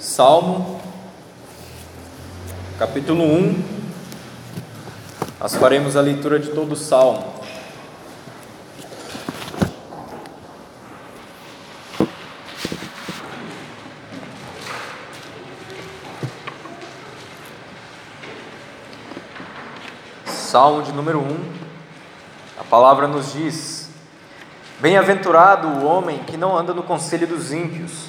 Salmo, capítulo 1. Nós faremos a leitura de todo o salmo. Salmo de número 1. A palavra nos diz: Bem-aventurado o homem que não anda no conselho dos ímpios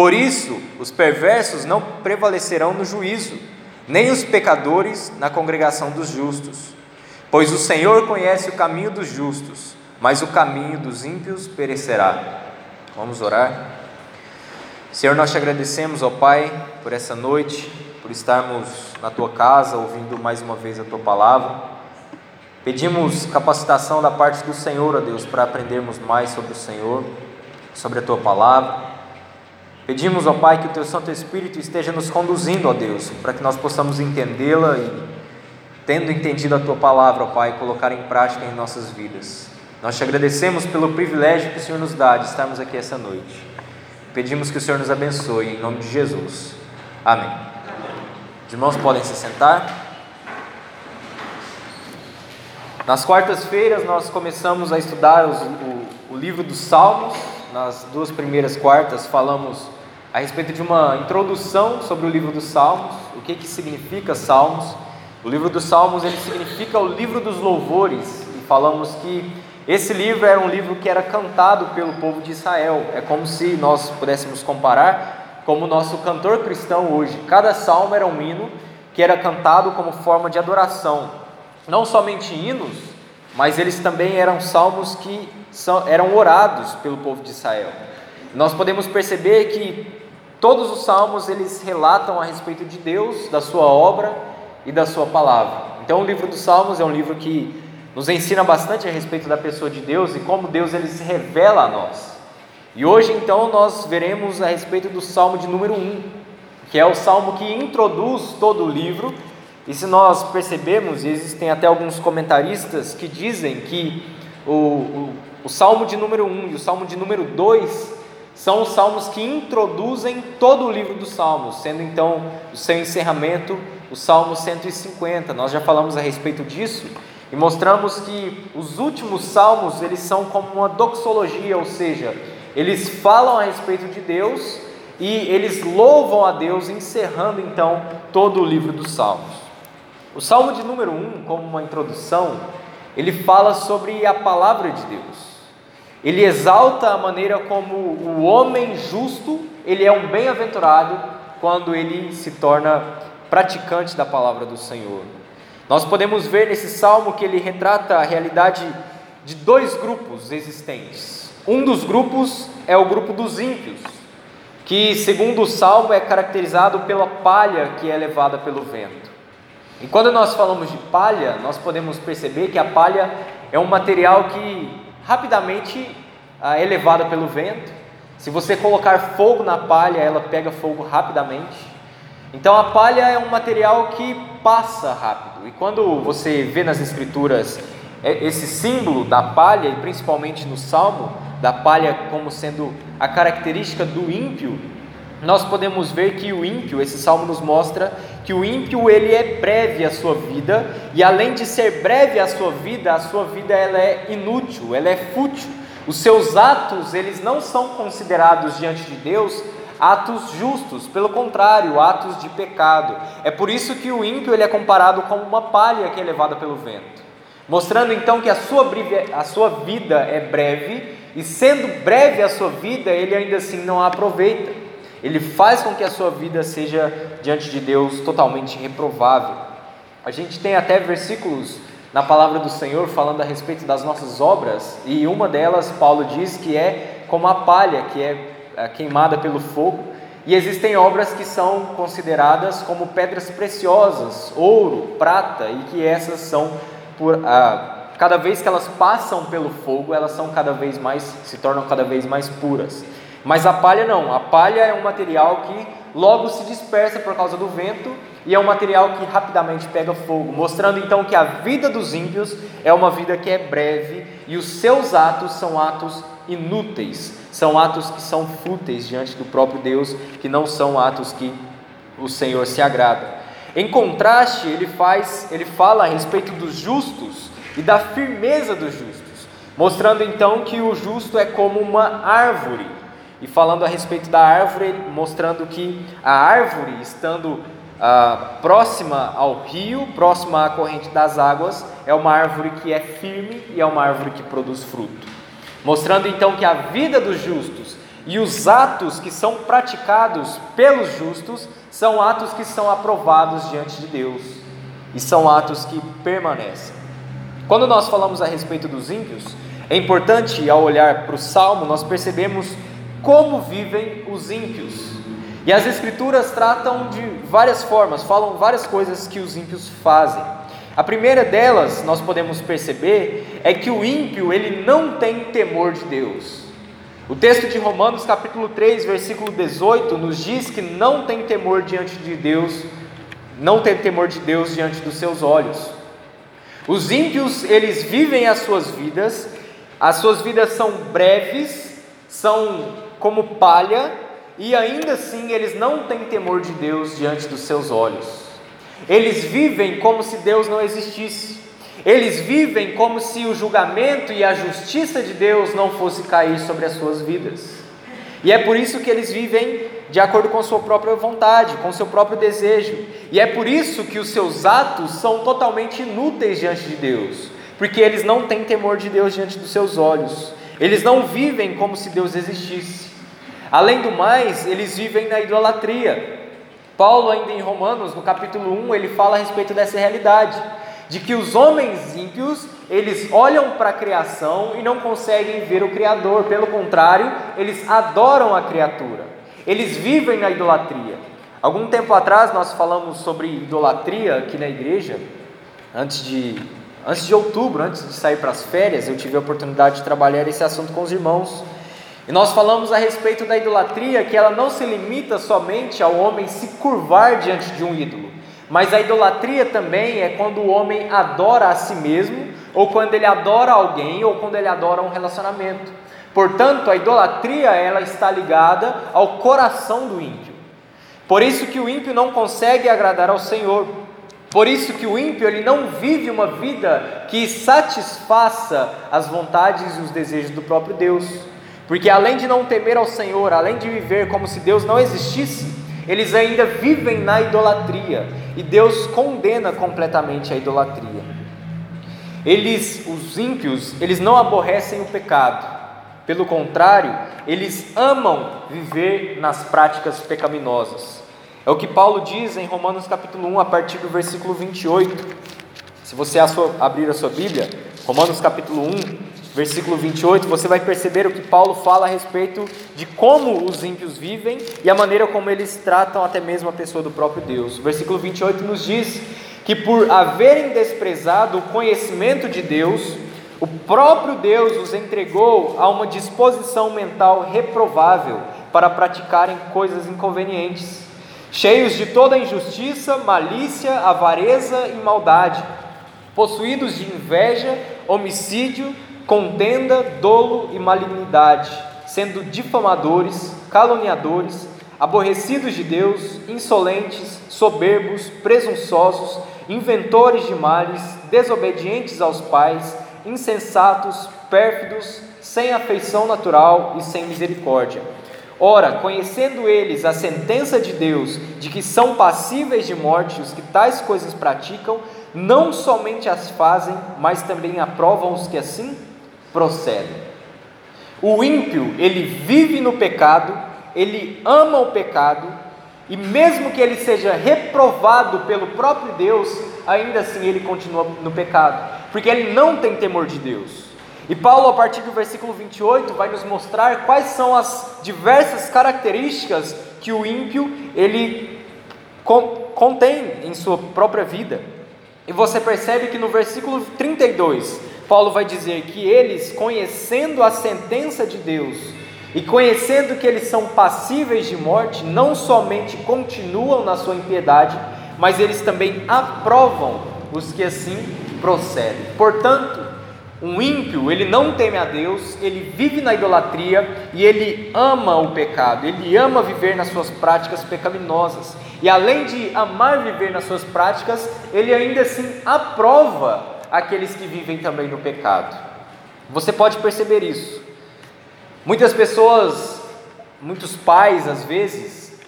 Por isso, os perversos não prevalecerão no juízo, nem os pecadores na congregação dos justos. Pois o Senhor conhece o caminho dos justos, mas o caminho dos ímpios perecerá. Vamos orar? Senhor, nós te agradecemos, ó Pai, por essa noite, por estarmos na tua casa ouvindo mais uma vez a tua palavra. Pedimos capacitação da parte do Senhor, ó Deus, para aprendermos mais sobre o Senhor, sobre a tua palavra. Pedimos, ó Pai, que o Teu Santo Espírito esteja nos conduzindo, ó Deus, para que nós possamos entendê-la e, tendo entendido a Tua palavra, ó Pai, colocar em prática em nossas vidas. Nós te agradecemos pelo privilégio que o Senhor nos dá de estarmos aqui essa noite. Pedimos que o Senhor nos abençoe, em nome de Jesus. Amém. Os irmãos podem se sentar. Nas quartas-feiras nós começamos a estudar os, o, o livro dos Salmos. Nas duas primeiras quartas falamos a respeito de uma introdução sobre o livro dos Salmos, o que, que significa Salmos. O livro dos Salmos ele significa o livro dos louvores, e falamos que esse livro era um livro que era cantado pelo povo de Israel. É como se nós pudéssemos comparar como o nosso cantor cristão hoje. Cada salmo era um hino que era cantado como forma de adoração. Não somente hinos, mas eles também eram salmos que eram orados pelo povo de Israel. Nós podemos perceber que Todos os salmos eles relatam a respeito de Deus, da sua obra e da sua palavra. Então o livro dos Salmos é um livro que nos ensina bastante a respeito da pessoa de Deus e como Deus ele se revela a nós. E hoje então nós veremos a respeito do Salmo de número 1, que é o salmo que introduz todo o livro. E se nós percebemos, existem até alguns comentaristas que dizem que o, o, o Salmo de número 1 e o Salmo de número 2 são os salmos que introduzem todo o livro dos salmos, sendo então o seu encerramento o Salmo 150. Nós já falamos a respeito disso e mostramos que os últimos salmos, eles são como uma doxologia, ou seja, eles falam a respeito de Deus e eles louvam a Deus, encerrando então todo o livro dos salmos. O Salmo de número 1, como uma introdução, ele fala sobre a palavra de Deus. Ele exalta a maneira como o homem justo, ele é um bem-aventurado quando ele se torna praticante da palavra do Senhor. Nós podemos ver nesse salmo que ele retrata a realidade de dois grupos existentes. Um dos grupos é o grupo dos ímpios, que, segundo o salmo, é caracterizado pela palha que é levada pelo vento. E quando nós falamos de palha, nós podemos perceber que a palha é um material que rapidamente ah, é levada pelo vento. Se você colocar fogo na palha, ela pega fogo rapidamente. Então a palha é um material que passa rápido. E quando você vê nas escrituras é, esse símbolo da palha, e principalmente no Salmo, da palha como sendo a característica do ímpio, nós podemos ver que o ímpio, esse salmo nos mostra que o ímpio ele é breve a sua vida e além de ser breve a sua vida, a sua vida ela é inútil, ela é fútil. Os seus atos, eles não são considerados diante de Deus atos justos, pelo contrário, atos de pecado. É por isso que o ímpio ele é comparado como uma palha que é levada pelo vento, mostrando então que a sua, breve, a sua vida é breve e sendo breve a sua vida, ele ainda assim não a aproveita. Ele faz com que a sua vida seja diante de Deus totalmente reprovável. A gente tem até versículos na palavra do Senhor falando a respeito das nossas obras, e uma delas Paulo diz que é como a palha que é, é queimada pelo fogo, e existem obras que são consideradas como pedras preciosas, ouro, prata, e que essas são por ah, cada vez que elas passam pelo fogo, elas são cada vez mais se tornam cada vez mais puras. Mas a palha não, a palha é um material que logo se dispersa por causa do vento e é um material que rapidamente pega fogo, mostrando então que a vida dos ímpios é uma vida que é breve e os seus atos são atos inúteis, são atos que são fúteis diante do próprio Deus, que não são atos que o Senhor se agrada. Em contraste, ele faz, ele fala a respeito dos justos e da firmeza dos justos, mostrando então que o justo é como uma árvore. E falando a respeito da árvore, mostrando que a árvore, estando ah, próxima ao rio, próxima à corrente das águas, é uma árvore que é firme e é uma árvore que produz fruto. Mostrando então que a vida dos justos e os atos que são praticados pelos justos são atos que são aprovados diante de Deus e são atos que permanecem. Quando nós falamos a respeito dos ímpios, é importante ao olhar para o salmo nós percebemos como vivem os ímpios. E as escrituras tratam de várias formas, falam várias coisas que os ímpios fazem. A primeira delas, nós podemos perceber, é que o ímpio, ele não tem temor de Deus. O texto de Romanos, capítulo 3, versículo 18, nos diz que não tem temor diante de Deus, não tem temor de Deus diante dos seus olhos. Os ímpios, eles vivem as suas vidas, as suas vidas são breves, são como palha, e ainda assim eles não têm temor de Deus diante dos seus olhos. Eles vivem como se Deus não existisse. Eles vivem como se o julgamento e a justiça de Deus não fosse cair sobre as suas vidas. E é por isso que eles vivem de acordo com sua própria vontade, com seu próprio desejo. E é por isso que os seus atos são totalmente inúteis diante de Deus, porque eles não têm temor de Deus diante dos seus olhos. Eles não vivem como se Deus existisse. Além do mais, eles vivem na idolatria. Paulo, ainda em Romanos, no capítulo 1, ele fala a respeito dessa realidade, de que os homens ímpios, eles olham para a criação e não conseguem ver o Criador, pelo contrário, eles adoram a criatura, eles vivem na idolatria. Algum tempo atrás nós falamos sobre idolatria aqui na igreja, antes de, antes de outubro, antes de sair para as férias, eu tive a oportunidade de trabalhar esse assunto com os irmãos. E nós falamos a respeito da idolatria, que ela não se limita somente ao homem se curvar diante de um ídolo, mas a idolatria também é quando o homem adora a si mesmo, ou quando ele adora alguém, ou quando ele adora um relacionamento. Portanto, a idolatria ela está ligada ao coração do ímpio. Por isso que o ímpio não consegue agradar ao Senhor. Por isso que o ímpio ele não vive uma vida que satisfaça as vontades e os desejos do próprio Deus. Porque além de não temer ao Senhor, além de viver como se Deus não existisse, eles ainda vivem na idolatria, e Deus condena completamente a idolatria. Eles, os ímpios, eles não aborrecem o pecado. Pelo contrário, eles amam viver nas práticas pecaminosas. É o que Paulo diz em Romanos capítulo 1, a partir do versículo 28. Se você abrir a sua Bíblia, Romanos capítulo 1, versículo 28, você vai perceber o que Paulo fala a respeito de como os ímpios vivem e a maneira como eles tratam até mesmo a pessoa do próprio Deus. O versículo 28 nos diz que por haverem desprezado o conhecimento de Deus, o próprio Deus os entregou a uma disposição mental reprovável para praticarem coisas inconvenientes, cheios de toda injustiça, malícia, avareza e maldade, possuídos de inveja, homicídio, contenda, dolo e malignidade, sendo difamadores, caluniadores, aborrecidos de Deus, insolentes, soberbos, presunçosos, inventores de males, desobedientes aos pais, insensatos, pérfidos, sem afeição natural e sem misericórdia. Ora, conhecendo eles a sentença de Deus de que são passíveis de morte os que tais coisas praticam, não somente as fazem, mas também aprovam os que assim procedem. O ímpio, ele vive no pecado, ele ama o pecado, e mesmo que ele seja reprovado pelo próprio Deus, ainda assim ele continua no pecado, porque ele não tem temor de Deus. E Paulo, a partir do versículo 28, vai nos mostrar quais são as diversas características que o ímpio ele contém em sua própria vida. E você percebe que no versículo 32, Paulo vai dizer que eles, conhecendo a sentença de Deus e conhecendo que eles são passíveis de morte, não somente continuam na sua impiedade, mas eles também aprovam os que assim procedem. Portanto, um ímpio, ele não teme a Deus, ele vive na idolatria e ele ama o pecado, ele ama viver nas suas práticas pecaminosas. E além de amar viver nas suas práticas, ele ainda assim aprova aqueles que vivem também no pecado. Você pode perceber isso. Muitas pessoas, muitos pais às vezes,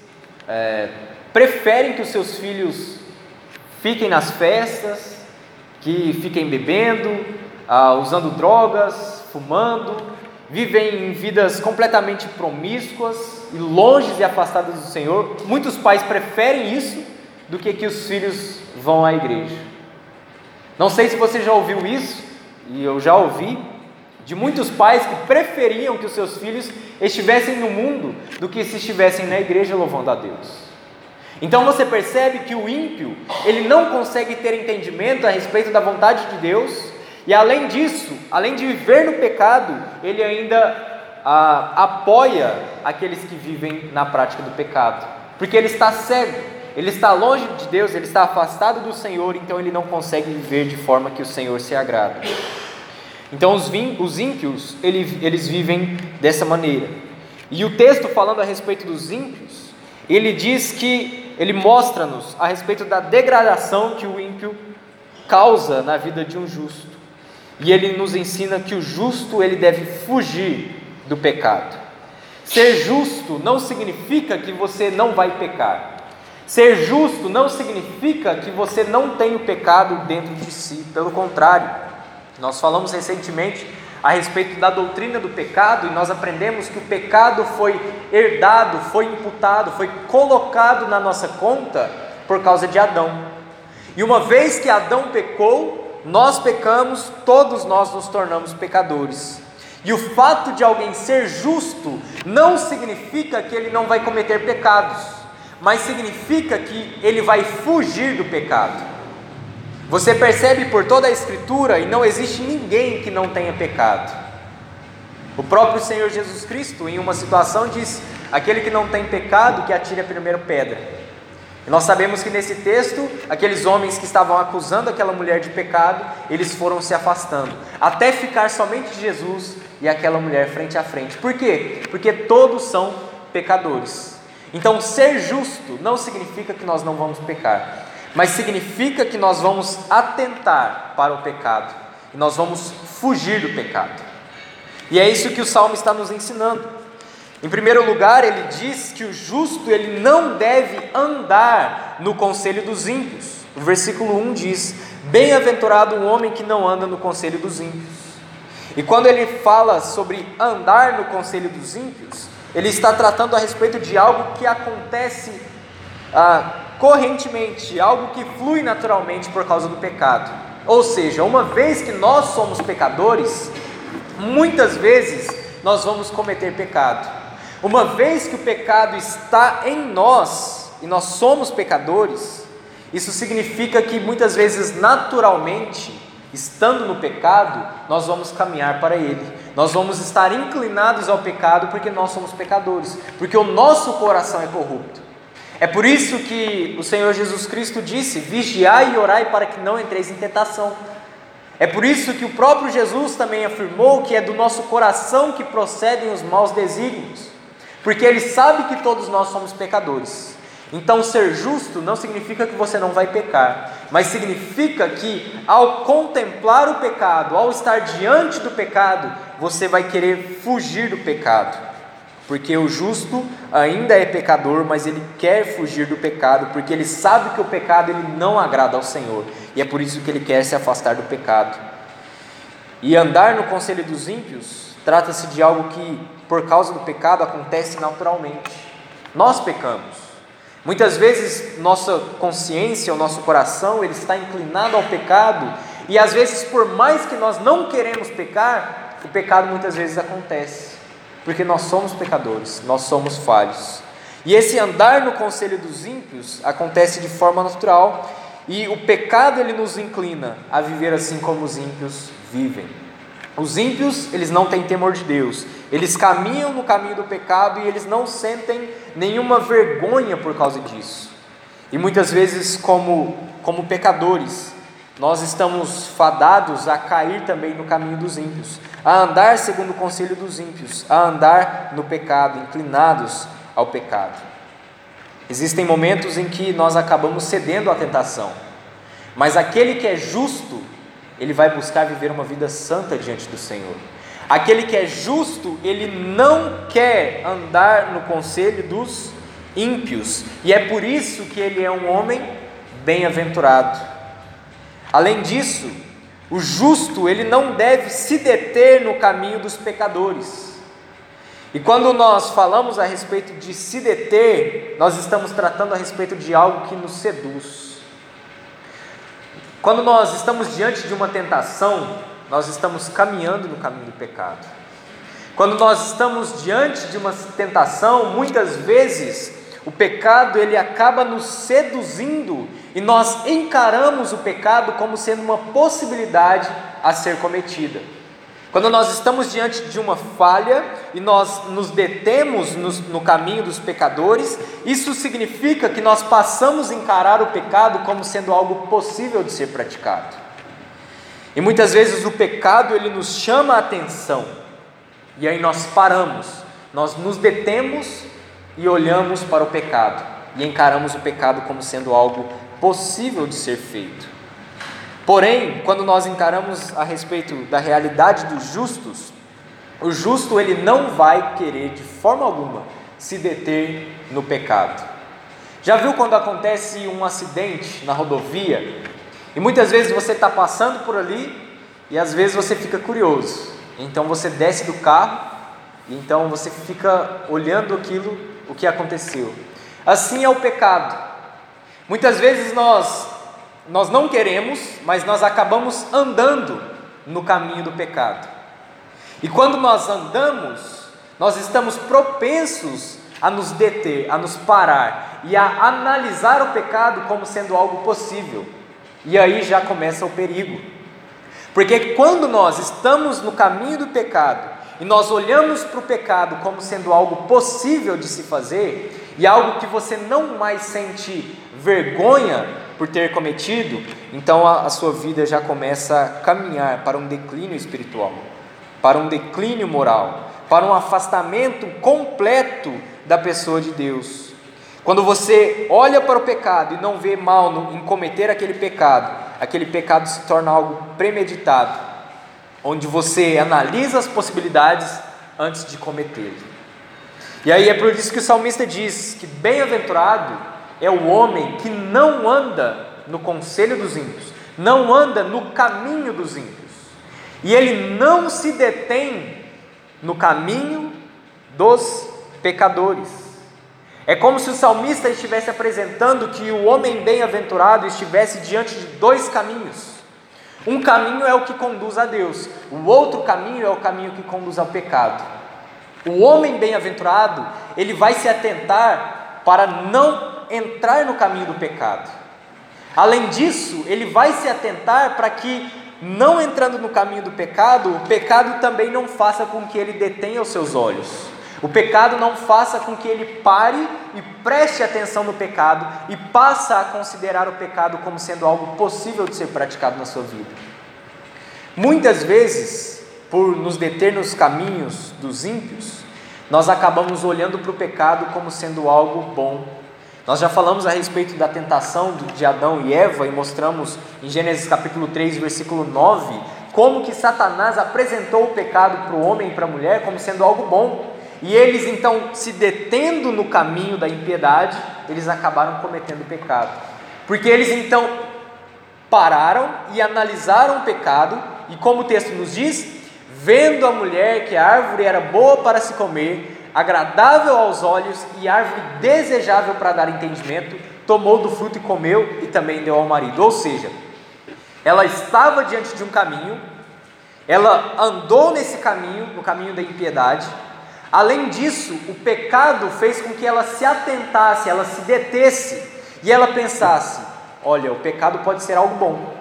é, preferem que os seus filhos fiquem nas festas, que fiquem bebendo, ah, usando drogas, fumando, vivem em vidas completamente promíscuas e longe e afastadas do Senhor. Muitos pais preferem isso do que que os filhos vão à igreja. Não sei se você já ouviu isso, e eu já ouvi, de muitos pais que preferiam que os seus filhos estivessem no mundo do que se estivessem na igreja louvando a Deus. Então você percebe que o ímpio, ele não consegue ter entendimento a respeito da vontade de Deus, e além disso, além de viver no pecado, ele ainda ah, apoia aqueles que vivem na prática do pecado, porque ele está cego, ele está longe de Deus, ele está afastado do Senhor, então ele não consegue viver de forma que o Senhor se agrada. Então os, os ímpios, eles vivem dessa maneira. E o texto falando a respeito dos ímpios, ele diz que, ele mostra-nos a respeito da degradação que o ímpio causa na vida de um justo. E ele nos ensina que o justo ele deve fugir do pecado. Ser justo não significa que você não vai pecar. Ser justo não significa que você não tem o pecado dentro de si, pelo contrário. Nós falamos recentemente a respeito da doutrina do pecado e nós aprendemos que o pecado foi herdado, foi imputado, foi colocado na nossa conta por causa de Adão. E uma vez que Adão pecou, nós pecamos, todos nós nos tornamos pecadores. E o fato de alguém ser justo não significa que ele não vai cometer pecados, mas significa que ele vai fugir do pecado. Você percebe por toda a Escritura e não existe ninguém que não tenha pecado. O próprio Senhor Jesus Cristo, em uma situação, diz: Aquele que não tem pecado, que atire a primeira pedra. E nós sabemos que nesse texto, aqueles homens que estavam acusando aquela mulher de pecado, eles foram se afastando, até ficar somente Jesus e aquela mulher frente a frente. Por quê? Porque todos são pecadores. Então, ser justo não significa que nós não vamos pecar, mas significa que nós vamos atentar para o pecado e nós vamos fugir do pecado. E é isso que o salmo está nos ensinando. Em primeiro lugar, ele diz que o justo ele não deve andar no conselho dos ímpios. O versículo 1 diz: Bem-aventurado o homem que não anda no conselho dos ímpios. E quando ele fala sobre andar no conselho dos ímpios, ele está tratando a respeito de algo que acontece ah, correntemente, algo que flui naturalmente por causa do pecado. Ou seja, uma vez que nós somos pecadores, muitas vezes nós vamos cometer pecado. Uma vez que o pecado está em nós e nós somos pecadores, isso significa que muitas vezes, naturalmente, estando no pecado, nós vamos caminhar para ele. Nós vamos estar inclinados ao pecado porque nós somos pecadores, porque o nosso coração é corrupto. É por isso que o Senhor Jesus Cristo disse: Vigiai e orai para que não entreis em tentação. É por isso que o próprio Jesus também afirmou que é do nosso coração que procedem os maus desígnios porque ele sabe que todos nós somos pecadores. Então, ser justo não significa que você não vai pecar, mas significa que ao contemplar o pecado, ao estar diante do pecado, você vai querer fugir do pecado. Porque o justo ainda é pecador, mas ele quer fugir do pecado, porque ele sabe que o pecado ele não agrada ao Senhor, e é por isso que ele quer se afastar do pecado. E andar no conselho dos ímpios trata-se de algo que por causa do pecado acontece naturalmente. Nós pecamos. Muitas vezes nossa consciência, o nosso coração, ele está inclinado ao pecado, e às vezes por mais que nós não queremos pecar, o pecado muitas vezes acontece, porque nós somos pecadores, nós somos falhos. E esse andar no conselho dos ímpios acontece de forma natural, e o pecado ele nos inclina a viver assim como os ímpios vivem. Os ímpios, eles não têm temor de Deus. Eles caminham no caminho do pecado e eles não sentem nenhuma vergonha por causa disso. E muitas vezes como como pecadores, nós estamos fadados a cair também no caminho dos ímpios, a andar segundo o conselho dos ímpios, a andar no pecado, inclinados ao pecado. Existem momentos em que nós acabamos cedendo à tentação, mas aquele que é justo, ele vai buscar viver uma vida santa diante do Senhor. Aquele que é justo, ele não quer andar no conselho dos ímpios, e é por isso que ele é um homem bem-aventurado. Além disso, o justo, ele não deve se deter no caminho dos pecadores. E quando nós falamos a respeito de se deter, nós estamos tratando a respeito de algo que nos seduz. Quando nós estamos diante de uma tentação, nós estamos caminhando no caminho do pecado. Quando nós estamos diante de uma tentação, muitas vezes o pecado ele acaba nos seduzindo e nós encaramos o pecado como sendo uma possibilidade a ser cometida. Quando nós estamos diante de uma falha e nós nos detemos no, caminho dos pecadores, isso significa que nós passamos a encarar o pecado como sendo algo possível de ser praticado. E muitas vezes o pecado ele nos chama a atenção, e aí nós paramos, nós nos detemos e olhamos para o pecado e encaramos o pecado como sendo algo possível de ser feito. Porém, quando nós encaramos a respeito da realidade dos justos, o justo ele não vai querer de forma alguma se deter no pecado. Já viu quando acontece um acidente na rodovia e muitas vezes você está passando por ali e às vezes você fica curioso, então você desce do carro e então você fica olhando aquilo, o que aconteceu. Assim é o pecado. Muitas vezes nós nós não queremos, mas nós acabamos andando no caminho do pecado. E quando nós andamos, nós estamos propensos a nos deter, a nos parar e a analisar o pecado como sendo algo possível. E aí já começa o perigo. Porque quando nós estamos no caminho do pecado e nós olhamos para o pecado como sendo algo possível de se fazer e algo que você não mais sente vergonha por ter cometido, então a, a sua vida já começa a caminhar para um declínio espiritual, para um declínio moral, para um afastamento completo da pessoa de Deus. Quando você olha para o pecado e não vê mal no, em cometer aquele pecado, aquele pecado se torna algo premeditado, onde você analisa as possibilidades antes de cometê-lo. E aí é por isso que o salmista diz que bem-aventurado é o homem que não anda no conselho dos ímpios, não anda no caminho dos ímpios, e ele não se detém no caminho dos pecadores. É como se o salmista estivesse apresentando que o homem bem-aventurado estivesse diante de dois caminhos. Um caminho é o que conduz a Deus, o outro caminho é o caminho que conduz ao pecado. O homem bem-aventurado, ele vai se atentar para não entrar no caminho do pecado. Além disso, ele vai se atentar para que, não entrando no caminho do pecado, o pecado também não faça com que ele detenha os seus olhos. O pecado não faça com que ele pare e preste atenção no pecado e passe a considerar o pecado como sendo algo possível de ser praticado na sua vida. Muitas vezes, por nos deter nos caminhos dos ímpios, nós acabamos olhando para o pecado como sendo algo bom, nós já falamos a respeito da tentação de Adão e Eva e mostramos em Gênesis capítulo 3, versículo 9, como que Satanás apresentou o pecado para o homem e para a mulher como sendo algo bom. E eles então, se detendo no caminho da impiedade, eles acabaram cometendo pecado. Porque eles então pararam e analisaram o pecado, e como o texto nos diz, vendo a mulher que a árvore era boa para se comer, agradável aos olhos e árvore desejável para dar entendimento, tomou do fruto e comeu e também deu ao marido. Ou seja, ela estava diante de um caminho, ela andou nesse caminho, no caminho da impiedade, Além disso, o pecado fez com que ela se atentasse, ela se detesse e ela pensasse: olha, o pecado pode ser algo bom.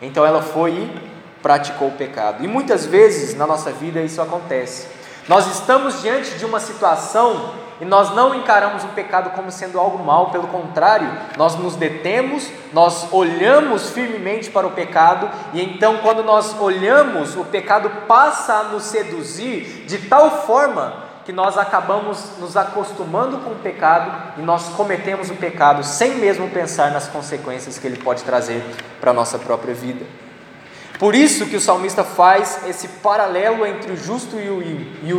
Então ela foi e praticou o pecado. E muitas vezes na nossa vida isso acontece. Nós estamos diante de uma situação e nós não encaramos o pecado como sendo algo mal, pelo contrário, nós nos detemos, nós olhamos firmemente para o pecado, e então, quando nós olhamos, o pecado passa a nos seduzir de tal forma que nós acabamos nos acostumando com o pecado e nós cometemos o pecado sem mesmo pensar nas consequências que ele pode trazer para a nossa própria vida. Por isso que o salmista faz esse paralelo entre o justo e o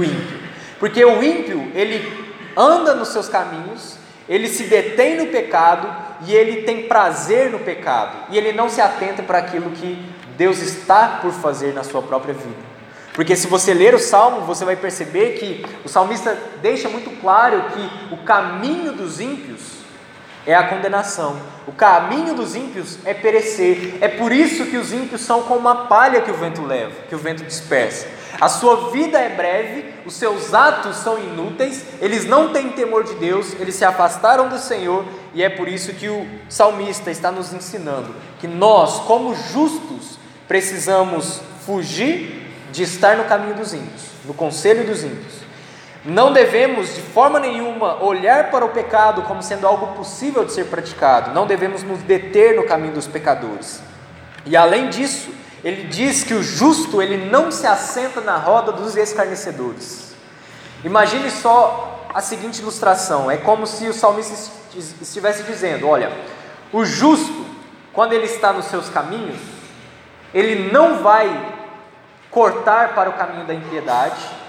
ímpio. Porque o ímpio, ele anda nos seus caminhos, ele se detém no pecado e ele tem prazer no pecado. E ele não se atenta para aquilo que Deus está por fazer na sua própria vida. Porque se você ler o salmo, você vai perceber que o salmista deixa muito claro que o caminho dos ímpios é a condenação. O caminho dos ímpios é perecer. É por isso que os ímpios são como uma palha que o vento leva, que o vento dispersa. A sua vida é breve, os seus atos são inúteis, eles não têm temor de Deus, eles se afastaram do Senhor, e é por isso que o salmista está nos ensinando que nós, como justos, precisamos fugir de estar no caminho dos ímpios, no conselho dos ímpios não devemos de forma nenhuma olhar para o pecado como sendo algo possível de ser praticado, não devemos nos deter no caminho dos pecadores. E além disso, ele diz que o justo ele não se assenta na roda dos escarnecedores. Imagine só a seguinte ilustração: é como se o salmista estivesse dizendo: Olha, o justo, quando ele está nos seus caminhos, ele não vai cortar para o caminho da impiedade,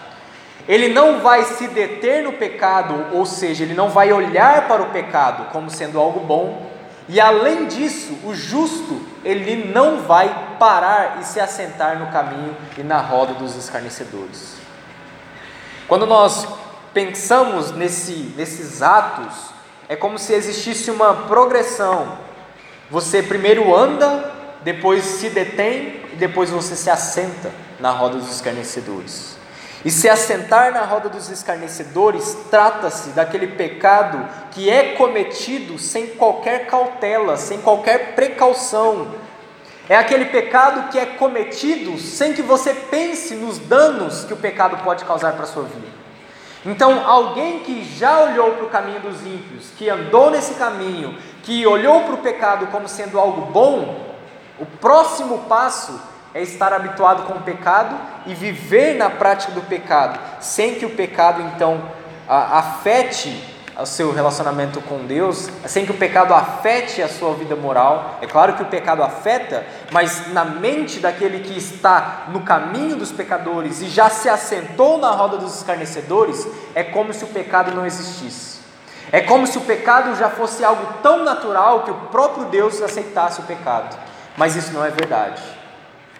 ele não vai se deter no pecado, ou seja, ele não vai olhar para o pecado como sendo algo bom, e além disso, o justo, ele não vai parar e se assentar no caminho e na roda dos escarnecedores. Quando nós pensamos nesse, nesses atos, é como se existisse uma progressão. Você primeiro anda, depois se detém e depois você se assenta na roda dos escarnecedores. E se assentar na roda dos escarnecedores trata-se daquele pecado que é cometido sem qualquer cautela, sem qualquer precaução. É aquele pecado que é cometido sem que você pense nos danos que o pecado pode causar para a sua vida. Então, alguém que já olhou para o caminho dos ímpios, que andou nesse caminho, que olhou para o pecado como sendo algo bom, o próximo passo é estar habituado com o pecado e viver na prática do pecado, sem que o pecado então afete o seu relacionamento com Deus, sem que o pecado afete a sua vida moral. É claro que o pecado afeta, mas na mente daquele que está no caminho dos pecadores e já se assentou na roda dos escarnecedores, é como se o pecado não existisse. É como se o pecado já fosse algo tão natural que o próprio Deus aceitasse o pecado. Mas isso não é verdade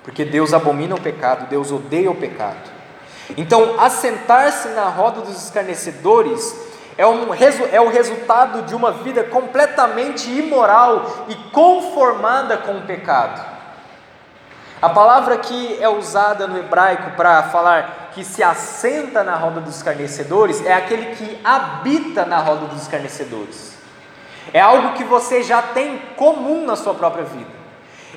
porque Deus abomina o pecado, Deus odeia o pecado. Então, assentar-se na roda dos escarnecedores é, um, é o resultado de uma vida completamente imoral e conformada com o pecado. A palavra que é usada no hebraico para falar que se assenta na roda dos escarnecedores é aquele que habita na roda dos escarnecedores. É algo que você já tem comum na sua própria vida.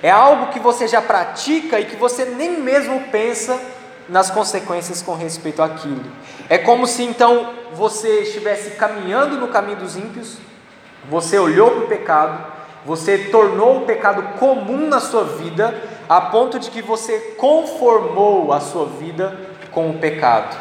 É algo que você já pratica e que você nem mesmo pensa nas consequências com respeito àquilo. É como se então você estivesse caminhando no caminho dos ímpios, você olhou para o pecado, você tornou o pecado comum na sua vida, a ponto de que você conformou a sua vida com o pecado.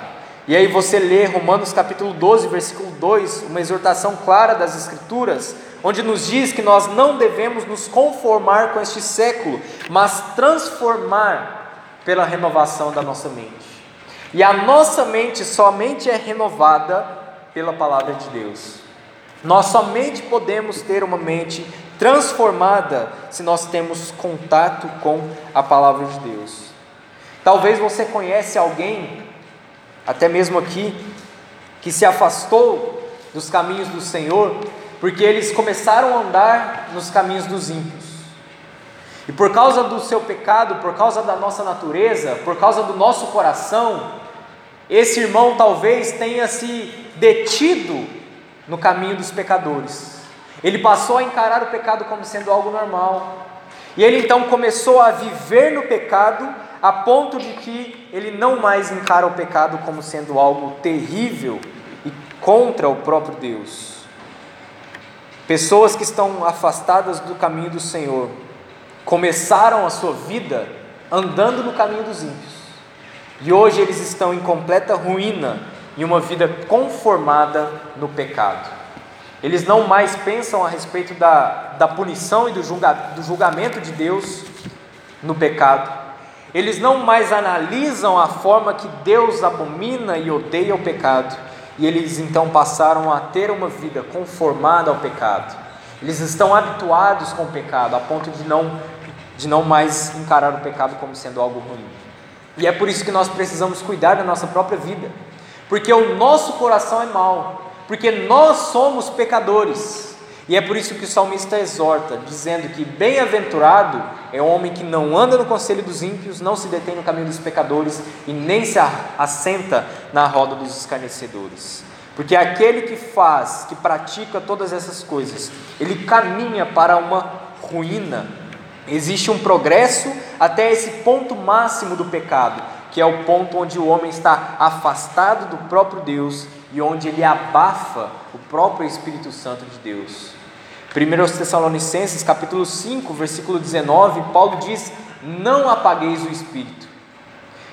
E aí você lê Romanos capítulo 12, versículo 2, uma exortação clara das Escrituras, onde nos diz que nós não devemos nos conformar com este século, mas transformar pela renovação da nossa mente. E a nossa mente somente é renovada pela palavra de Deus. Nós somente podemos ter uma mente transformada se nós temos contato com a palavra de Deus. Talvez você conhece alguém, até mesmo aqui, que se afastou dos caminhos do Senhor porque eles começaram a andar nos caminhos dos ímpios. E por causa do seu pecado, por causa da nossa natureza, por causa do nosso coração, esse irmão talvez tenha se detido no caminho dos pecadores. Ele passou a encarar o pecado como sendo algo normal. E ele então começou a viver no pecado a ponto de que ele não mais encara o pecado como sendo algo terrível e contra o próprio Deus. Pessoas que estão afastadas do caminho do Senhor começaram a sua vida andando no caminho dos ímpios. E hoje eles estão em completa ruína e uma vida conformada no pecado. Eles não mais pensam a respeito da, da punição e do, julga, do julgamento de Deus no pecado. Eles não mais analisam a forma que Deus abomina e odeia o pecado. E eles então passaram a ter uma vida conformada ao pecado. Eles estão habituados com o pecado, a ponto de não, de não mais encarar o pecado como sendo algo ruim. E é por isso que nós precisamos cuidar da nossa própria vida, porque o nosso coração é mau, porque nós somos pecadores. E é por isso que o salmista exorta, dizendo que bem-aventurado é o homem que não anda no conselho dos ímpios, não se detém no caminho dos pecadores e nem se assenta na roda dos escarnecedores. Porque aquele que faz, que pratica todas essas coisas, ele caminha para uma ruína Existe um progresso até esse ponto máximo do pecado, que é o ponto onde o homem está afastado do próprio Deus e onde ele abafa o próprio Espírito Santo de Deus. 1 Tessalonicenses capítulo 5, versículo 19, Paulo diz: Não apagueis o Espírito.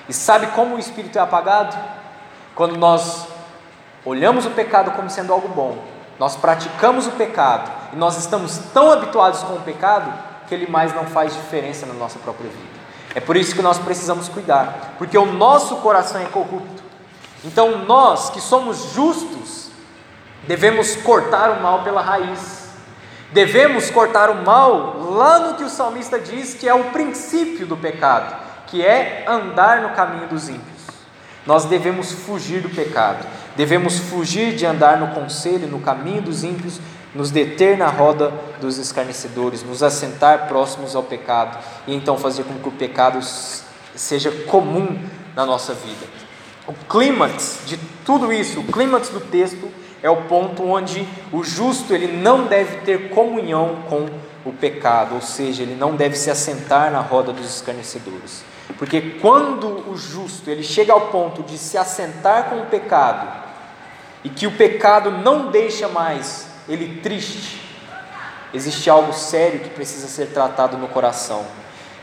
E sabe como o Espírito é apagado? Quando nós olhamos o pecado como sendo algo bom, nós praticamos o pecado e nós estamos tão habituados com o pecado que ele mais não faz diferença na nossa própria vida. É por isso que nós precisamos cuidar, porque o nosso coração é corrupto. Então nós que somos justos, devemos cortar o mal pela raiz. Devemos cortar o mal lá no que o salmista diz que é o princípio do pecado, que é andar no caminho dos ímpios. Nós devemos fugir do pecado, devemos fugir de andar no conselho, no caminho dos ímpios, nos deter na roda dos escarnecedores, nos assentar próximos ao pecado e então fazer com que o pecado seja comum na nossa vida. O clímax de tudo isso, o clímax do texto é o ponto onde o justo ele não deve ter comunhão com o pecado, ou seja, ele não deve se assentar na roda dos escarnecedores. Porque quando o justo ele chega ao ponto de se assentar com o pecado e que o pecado não deixa mais ele triste, existe algo sério que precisa ser tratado no coração.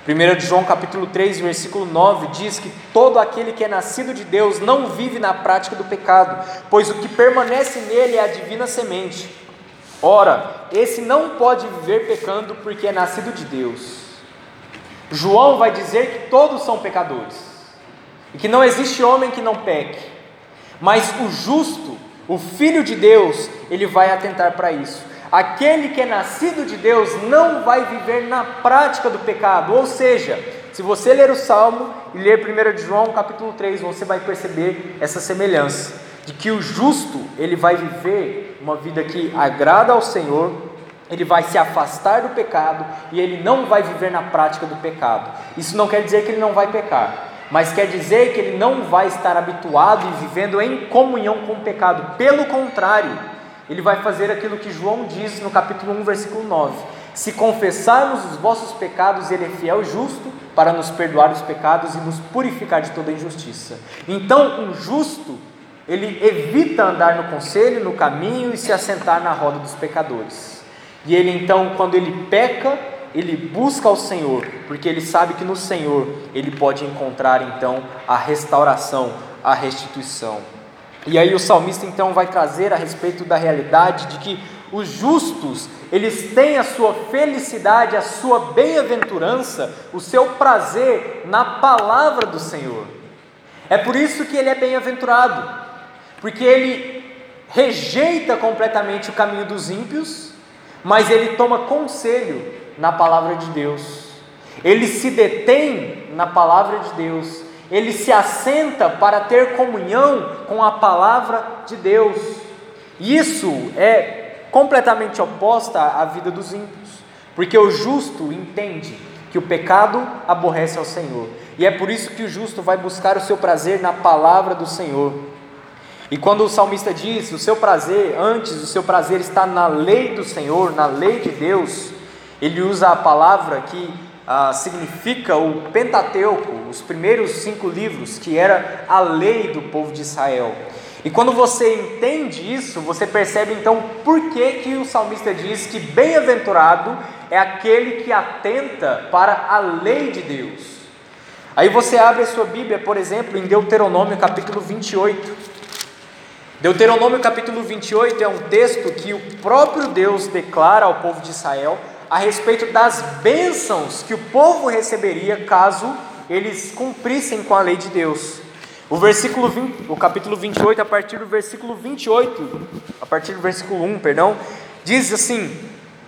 1 João capítulo 3, versículo 9 diz que todo aquele que é nascido de Deus não vive na prática do pecado, pois o que permanece nele é a divina semente. Ora, esse não pode viver pecando porque é nascido de Deus. João vai dizer que todos são pecadores e que não existe homem que não peque, mas o justo o Filho de Deus, ele vai atentar para isso. Aquele que é nascido de Deus não vai viver na prática do pecado, ou seja, se você ler o Salmo e ler 1 João capítulo 3, você vai perceber essa semelhança, de que o justo, ele vai viver uma vida que agrada ao Senhor, ele vai se afastar do pecado e ele não vai viver na prática do pecado. Isso não quer dizer que ele não vai pecar, mas quer dizer que ele não vai estar habituado e vivendo em comunhão com o pecado, pelo contrário, ele vai fazer aquilo que João diz no capítulo 1, versículo 9: Se confessarmos os vossos pecados, ele é fiel e justo para nos perdoar os pecados e nos purificar de toda injustiça. Então, um justo, ele evita andar no conselho, no caminho e se assentar na roda dos pecadores. E ele então, quando ele peca, ele busca ao Senhor, porque ele sabe que no Senhor ele pode encontrar então a restauração, a restituição. E aí o salmista então vai trazer a respeito da realidade de que os justos, eles têm a sua felicidade, a sua bem-aventurança, o seu prazer na palavra do Senhor. É por isso que ele é bem-aventurado, porque ele rejeita completamente o caminho dos ímpios, mas ele toma conselho na palavra de Deus, ele se detém na palavra de Deus, ele se assenta para ter comunhão com a palavra de Deus. Isso é completamente oposta à vida dos ímpios, porque o justo entende que o pecado aborrece ao Senhor. E é por isso que o justo vai buscar o seu prazer na palavra do Senhor. E quando o salmista diz, o seu prazer, antes o seu prazer está na lei do Senhor, na lei de Deus, ele usa a palavra que ah, significa o Pentateuco, os primeiros cinco livros, que era a lei do povo de Israel. E quando você entende isso, você percebe então por que, que o salmista diz que bem-aventurado é aquele que atenta para a lei de Deus. Aí você abre a sua Bíblia, por exemplo, em Deuteronômio capítulo 28. Deuteronômio capítulo 28 é um texto que o próprio Deus declara ao povo de Israel a respeito das bênçãos que o povo receberia caso eles cumprissem com a lei de Deus. O versículo 20, o capítulo 28, a partir do versículo 28, a partir do versículo 1, perdão, diz assim: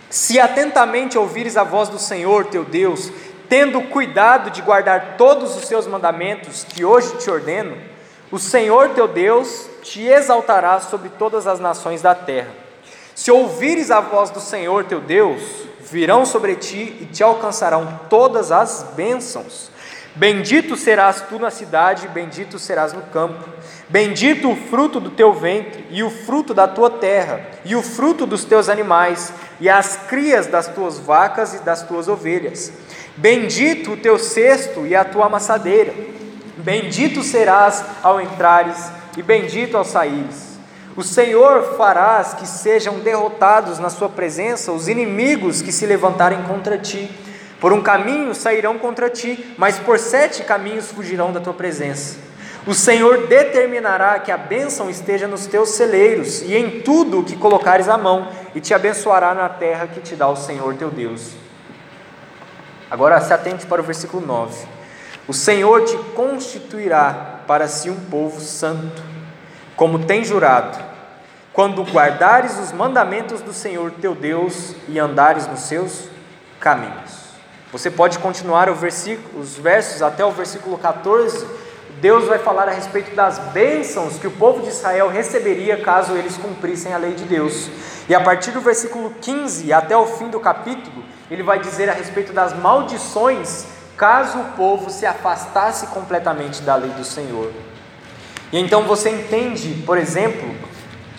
Se atentamente ouvires a voz do Senhor teu Deus, tendo cuidado de guardar todos os seus mandamentos que hoje te ordeno, o Senhor teu Deus te exaltará sobre todas as nações da terra. Se ouvires a voz do Senhor teu Deus, virão sobre ti e te alcançarão todas as bênçãos. Bendito serás tu na cidade, bendito serás no campo. Bendito o fruto do teu ventre, e o fruto da tua terra, e o fruto dos teus animais, e as crias das tuas vacas e das tuas ovelhas. Bendito o teu cesto e a tua amassadeira. Bendito serás ao entrares, e bendito ao saíres. O Senhor farás que sejam derrotados na sua presença os inimigos que se levantarem contra ti por um caminho sairão contra ti, mas por sete caminhos fugirão da tua presença. O Senhor determinará que a bênção esteja nos teus celeiros e em tudo o que colocares a mão, e te abençoará na terra que te dá o Senhor teu Deus. Agora se atente para o versículo 9: O Senhor te constituirá para si um povo santo, como tem jurado, quando guardares os mandamentos do Senhor teu Deus e andares nos seus caminhos. Você pode continuar os versos até o versículo 14. Deus vai falar a respeito das bênçãos que o povo de Israel receberia caso eles cumprissem a lei de Deus. E a partir do versículo 15 até o fim do capítulo, ele vai dizer a respeito das maldições caso o povo se afastasse completamente da lei do Senhor. E então você entende, por exemplo,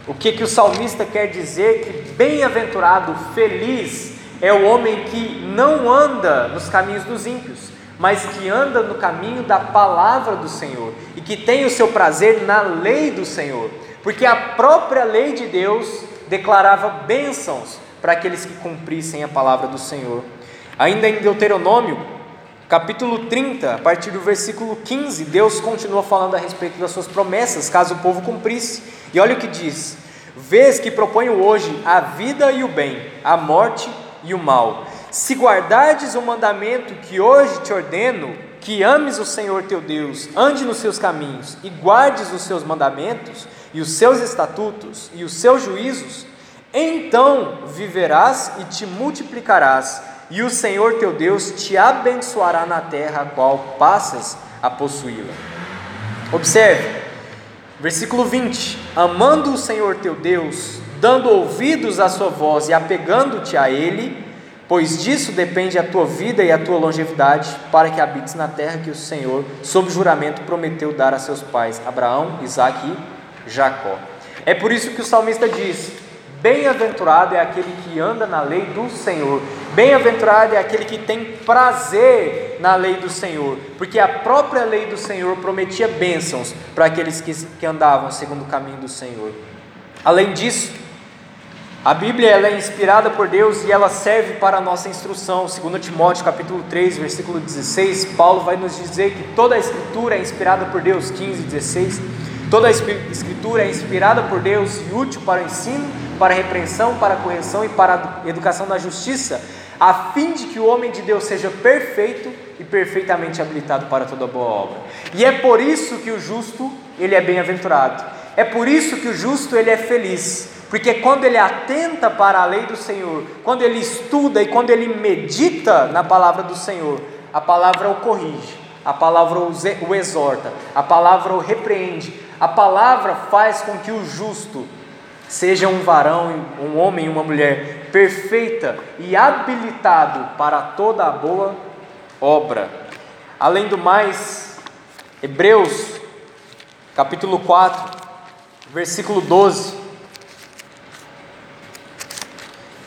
o que, que o salmista quer dizer que bem-aventurado, feliz é o homem que não anda nos caminhos dos ímpios, mas que anda no caminho da palavra do Senhor e que tem o seu prazer na lei do Senhor, porque a própria lei de Deus declarava bênçãos para aqueles que cumprissem a palavra do Senhor. Ainda em Deuteronômio, capítulo 30, a partir do versículo 15, Deus continua falando a respeito das suas promessas, caso o povo cumprisse. E olha o que diz: Vês que proponho hoje a vida e o bem, a morte e o mal. Se guardardes o mandamento que hoje te ordeno, que ames o Senhor teu Deus, ande nos seus caminhos e guardes os seus mandamentos e os seus estatutos e os seus juízos, então viverás e te multiplicarás, e o Senhor teu Deus te abençoará na terra a qual passas a possuí-la. Observe, versículo 20: Amando o Senhor teu Deus, dando ouvidos à sua voz e apegando-te a ele, pois disso depende a tua vida e a tua longevidade, para que habites na terra que o Senhor, sob juramento, prometeu dar a seus pais, Abraão, Isaque e Jacó. É por isso que o salmista diz: Bem-aventurado é aquele que anda na lei do Senhor. Bem-aventurado é aquele que tem prazer na lei do Senhor, porque a própria lei do Senhor prometia bênçãos para aqueles que, que andavam segundo o caminho do Senhor. Além disso, a Bíblia ela é inspirada por Deus e ela serve para a nossa instrução. Segundo Timóteo capítulo 3, versículo 16, Paulo vai nos dizer que toda a escritura é inspirada por Deus, 15, 16. Toda a escritura é inspirada por Deus e útil para o ensino, para a repreensão, para a correção e para a educação na justiça, a fim de que o homem de Deus seja perfeito e perfeitamente habilitado para toda boa obra. E é por isso que o justo, ele é bem-aventurado. É por isso que o justo, ele é feliz porque quando ele atenta para a lei do Senhor, quando ele estuda e quando ele medita na palavra do Senhor, a palavra o corrige, a palavra o exorta, a palavra o repreende, a palavra faz com que o justo seja um varão, um homem uma mulher perfeita e habilitado para toda a boa obra. Além do mais, Hebreus, capítulo 4, versículo 12.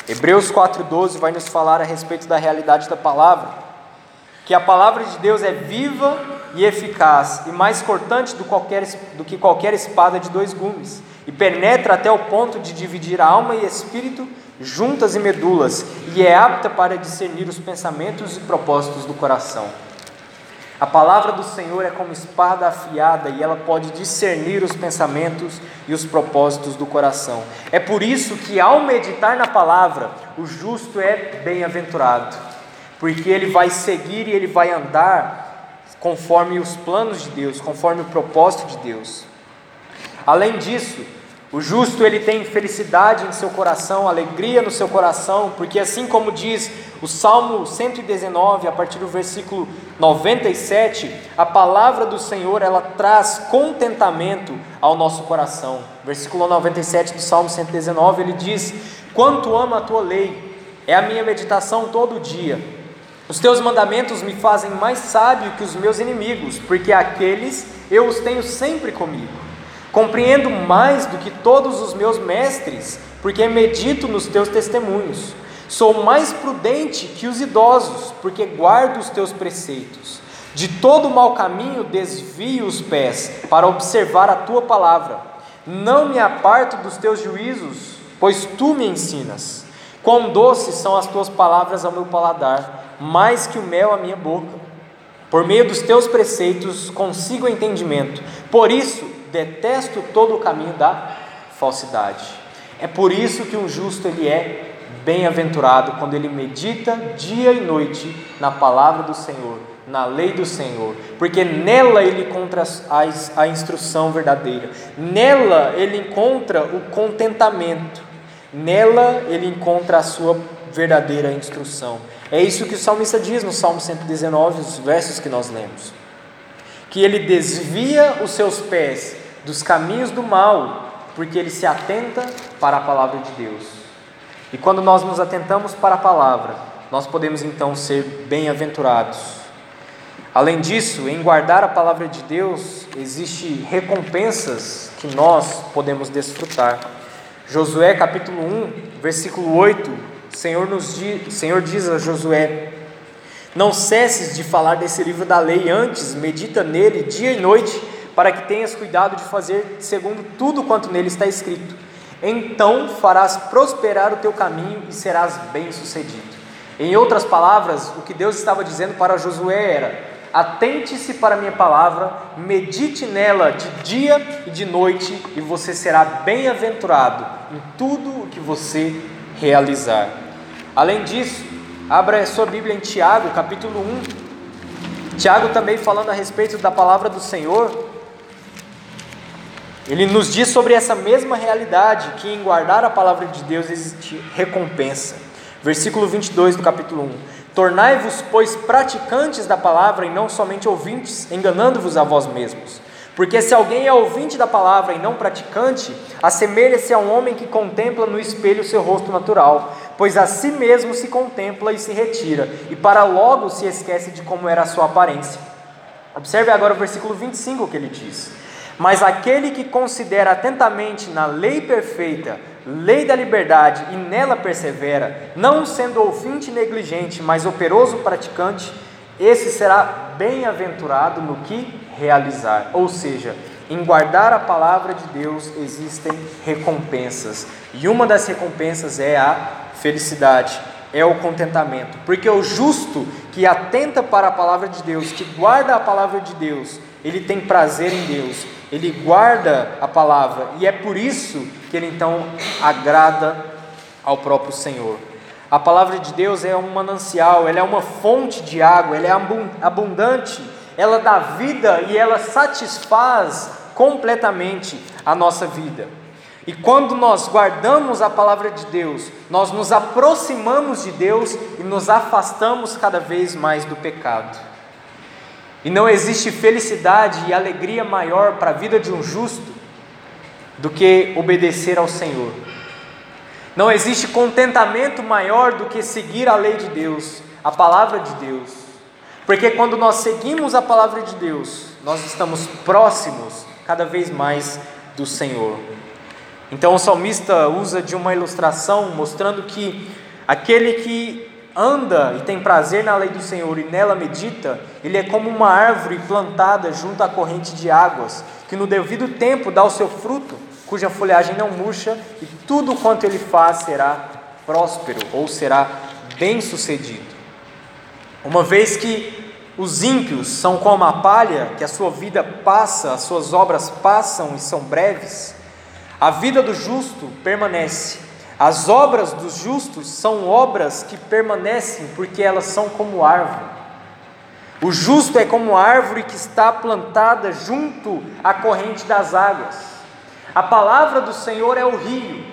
Hebreus 4,12 vai nos falar a respeito da realidade da palavra, que a palavra de Deus é viva e eficaz, e mais cortante do, qualquer, do que qualquer espada de dois gumes, e penetra até o ponto de dividir alma e espírito, juntas e medulas, e é apta para discernir os pensamentos e propósitos do coração. A palavra do Senhor é como espada afiada e ela pode discernir os pensamentos e os propósitos do coração. É por isso que, ao meditar na palavra, o justo é bem-aventurado, porque ele vai seguir e ele vai andar conforme os planos de Deus, conforme o propósito de Deus. Além disso, o justo ele tem felicidade em seu coração, alegria no seu coração, porque assim como diz o Salmo 119, a partir do versículo 97, a palavra do Senhor ela traz contentamento ao nosso coração. Versículo 97 do Salmo 119, ele diz: "Quanto amo a tua lei, é a minha meditação todo dia. Os teus mandamentos me fazem mais sábio que os meus inimigos, porque aqueles eu os tenho sempre comigo. Compreendo mais do que todos os meus mestres, porque medito nos teus testemunhos. Sou mais prudente que os idosos, porque guardo os teus preceitos. De todo mau caminho desvio os pés, para observar a tua palavra. Não me aparto dos teus juízos, pois tu me ensinas. Quão doces são as tuas palavras ao meu paladar, mais que o mel à minha boca. Por meio dos teus preceitos consigo entendimento. Por isso, detesto todo o caminho da falsidade. É por isso que um justo ele é bem-aventurado quando ele medita dia e noite na palavra do Senhor, na lei do Senhor, porque nela ele encontra a, a instrução verdadeira, nela ele encontra o contentamento, nela ele encontra a sua verdadeira instrução. É isso que o salmista diz no Salmo 119, os versos que nós lemos. Que ele desvia os seus pés dos caminhos do mal, porque ele se atenta para a palavra de Deus. E quando nós nos atentamos para a palavra, nós podemos então ser bem-aventurados. Além disso, em guardar a palavra de Deus, existe recompensas que nós podemos desfrutar. Josué capítulo 1, versículo 8, o Senhor nos diz, Senhor diz a Josué: Não cesses de falar desse livro da lei antes, medita nele dia e noite para que tenhas cuidado de fazer segundo tudo quanto nele está escrito. Então farás prosperar o teu caminho e serás bem-sucedido. Em outras palavras, o que Deus estava dizendo para Josué era: atente-se para a minha palavra, medite nela de dia e de noite, e você será bem-aventurado em tudo o que você realizar. Além disso, abra sua Bíblia em Tiago, capítulo 1. Tiago também falando a respeito da palavra do Senhor, ele nos diz sobre essa mesma realidade, que em guardar a palavra de Deus existe recompensa. Versículo 22 do capítulo 1: Tornai-vos, pois, praticantes da palavra e não somente ouvintes, enganando-vos a vós mesmos. Porque se alguém é ouvinte da palavra e não praticante, assemelha-se a um homem que contempla no espelho seu rosto natural, pois a si mesmo se contempla e se retira, e para logo se esquece de como era a sua aparência. Observe agora o versículo 25 que ele diz: mas aquele que considera atentamente na lei perfeita, lei da liberdade, e nela persevera, não sendo ouvinte negligente, mas operoso praticante, esse será bem-aventurado no que realizar. Ou seja, em guardar a palavra de Deus existem recompensas, e uma das recompensas é a felicidade, é o contentamento, porque o justo que atenta para a palavra de Deus, que guarda a palavra de Deus, ele tem prazer em Deus, ele guarda a palavra e é por isso que ele então agrada ao próprio Senhor. A palavra de Deus é um manancial, ela é uma fonte de água, ela é abundante, ela dá vida e ela satisfaz completamente a nossa vida. E quando nós guardamos a palavra de Deus, nós nos aproximamos de Deus e nos afastamos cada vez mais do pecado. E não existe felicidade e alegria maior para a vida de um justo do que obedecer ao Senhor. Não existe contentamento maior do que seguir a lei de Deus, a palavra de Deus. Porque quando nós seguimos a palavra de Deus, nós estamos próximos cada vez mais do Senhor. Então o salmista usa de uma ilustração mostrando que aquele que anda e tem prazer na lei do Senhor e nela medita, ele é como uma árvore plantada junto à corrente de águas, que no devido tempo dá o seu fruto, cuja folhagem não murcha, e tudo quanto ele faz será próspero ou será bem-sucedido. Uma vez que os ímpios são como a palha, que a sua vida passa, as suas obras passam e são breves, a vida do justo permanece. As obras dos justos são obras que permanecem porque elas são como árvore. O justo é como árvore que está plantada junto à corrente das águas. A palavra do Senhor é o rio,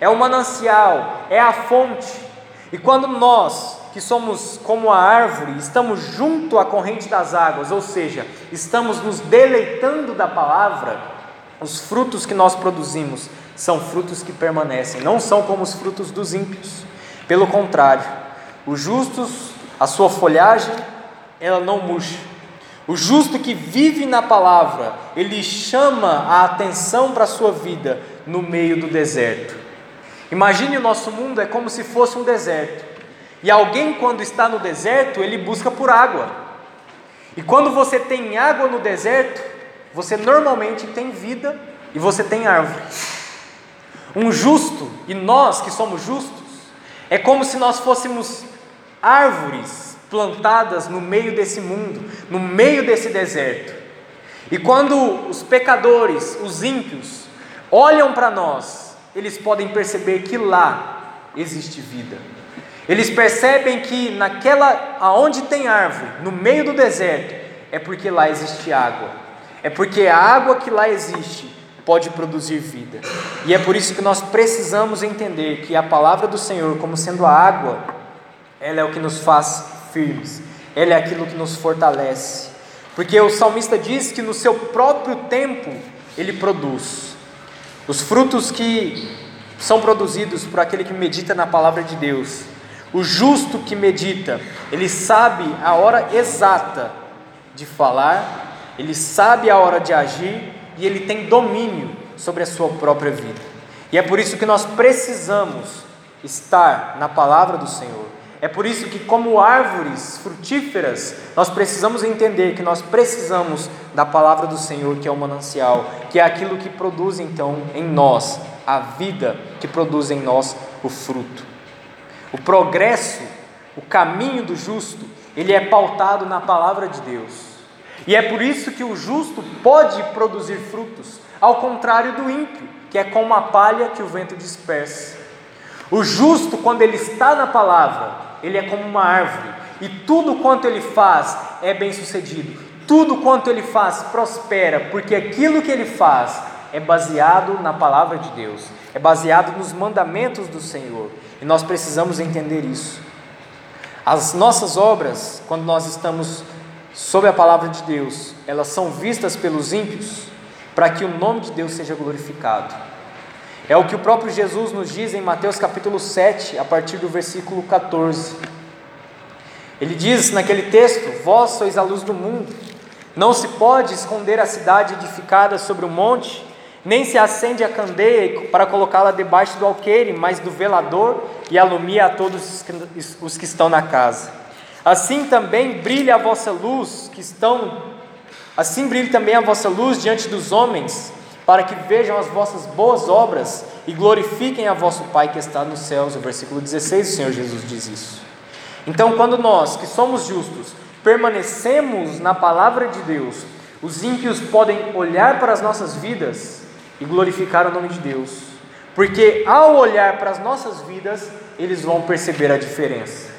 é o manancial, é a fonte. E quando nós, que somos como a árvore, estamos junto à corrente das águas, ou seja, estamos nos deleitando da palavra, os frutos que nós produzimos são frutos que permanecem, não são como os frutos dos ímpios. Pelo contrário, os justos, a sua folhagem, ela não murcha. O justo que vive na palavra, ele chama a atenção para a sua vida no meio do deserto. Imagine o nosso mundo é como se fosse um deserto. E alguém, quando está no deserto, ele busca por água. E quando você tem água no deserto, você normalmente tem vida e você tem árvore. Um justo, e nós que somos justos, é como se nós fôssemos árvores plantadas no meio desse mundo, no meio desse deserto. E quando os pecadores, os ímpios, olham para nós, eles podem perceber que lá existe vida. Eles percebem que naquela aonde tem árvore, no meio do deserto, é porque lá existe água. É porque a água que lá existe pode produzir vida. E é por isso que nós precisamos entender que a palavra do Senhor, como sendo a água, ela é o que nos faz firmes. Ela é aquilo que nos fortalece. Porque o salmista diz que no seu próprio tempo ele produz. Os frutos que são produzidos por aquele que medita na palavra de Deus. O justo que medita, ele sabe a hora exata de falar, ele sabe a hora de agir e ele tem domínio sobre a sua própria vida. E é por isso que nós precisamos estar na palavra do Senhor. É por isso que, como árvores frutíferas, nós precisamos entender que nós precisamos da palavra do Senhor, que é o manancial, que é aquilo que produz então em nós a vida, que produz em nós o fruto. O progresso, o caminho do justo, ele é pautado na palavra de Deus. E é por isso que o justo pode produzir frutos, ao contrário do ímpio, que é como a palha que o vento dispersa. O justo, quando ele está na palavra, ele é como uma árvore, e tudo quanto ele faz é bem sucedido, tudo quanto ele faz prospera, porque aquilo que ele faz é baseado na palavra de Deus, é baseado nos mandamentos do Senhor, e nós precisamos entender isso. As nossas obras, quando nós estamos sob a palavra de Deus, elas são vistas pelos ímpios para que o nome de Deus seja glorificado. É o que o próprio Jesus nos diz em Mateus capítulo 7, a partir do versículo 14. Ele diz naquele texto: Vós sois a luz do mundo. Não se pode esconder a cidade edificada sobre o monte, nem se acende a candeia para colocá-la debaixo do alqueire, mas do velador e alumia a todos os que estão na casa. Assim também brilha a vossa luz, que estão assim brilhe também a vossa luz diante dos homens, para que vejam as vossas boas obras e glorifiquem a vosso Pai que está nos céus. O versículo 16, o Senhor Jesus diz isso. Então, quando nós, que somos justos, permanecemos na palavra de Deus, os ímpios podem olhar para as nossas vidas e glorificar o nome de Deus, porque ao olhar para as nossas vidas, eles vão perceber a diferença.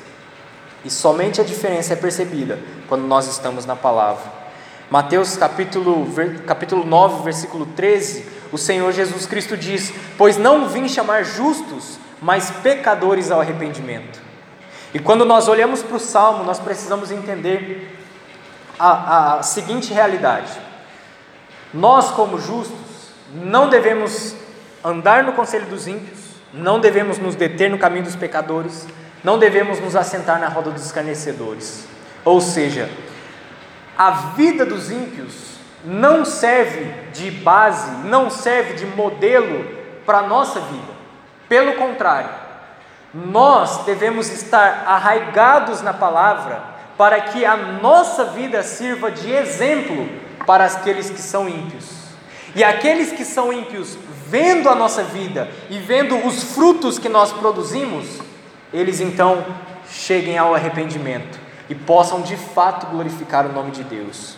E somente a diferença é percebida quando nós estamos na palavra. Mateus capítulo, capítulo 9, versículo 13, o Senhor Jesus Cristo diz: Pois não vim chamar justos, mas pecadores ao arrependimento. E quando nós olhamos para o salmo, nós precisamos entender a, a seguinte realidade: nós, como justos, não devemos andar no conselho dos ímpios, não devemos nos deter no caminho dos pecadores, não devemos nos assentar na roda dos escarnecedores. Ou seja, a vida dos ímpios não serve de base, não serve de modelo para a nossa vida. Pelo contrário, nós devemos estar arraigados na palavra para que a nossa vida sirva de exemplo para aqueles que são ímpios. E aqueles que são ímpios, vendo a nossa vida e vendo os frutos que nós produzimos, eles então cheguem ao arrependimento e possam de fato glorificar o nome de Deus.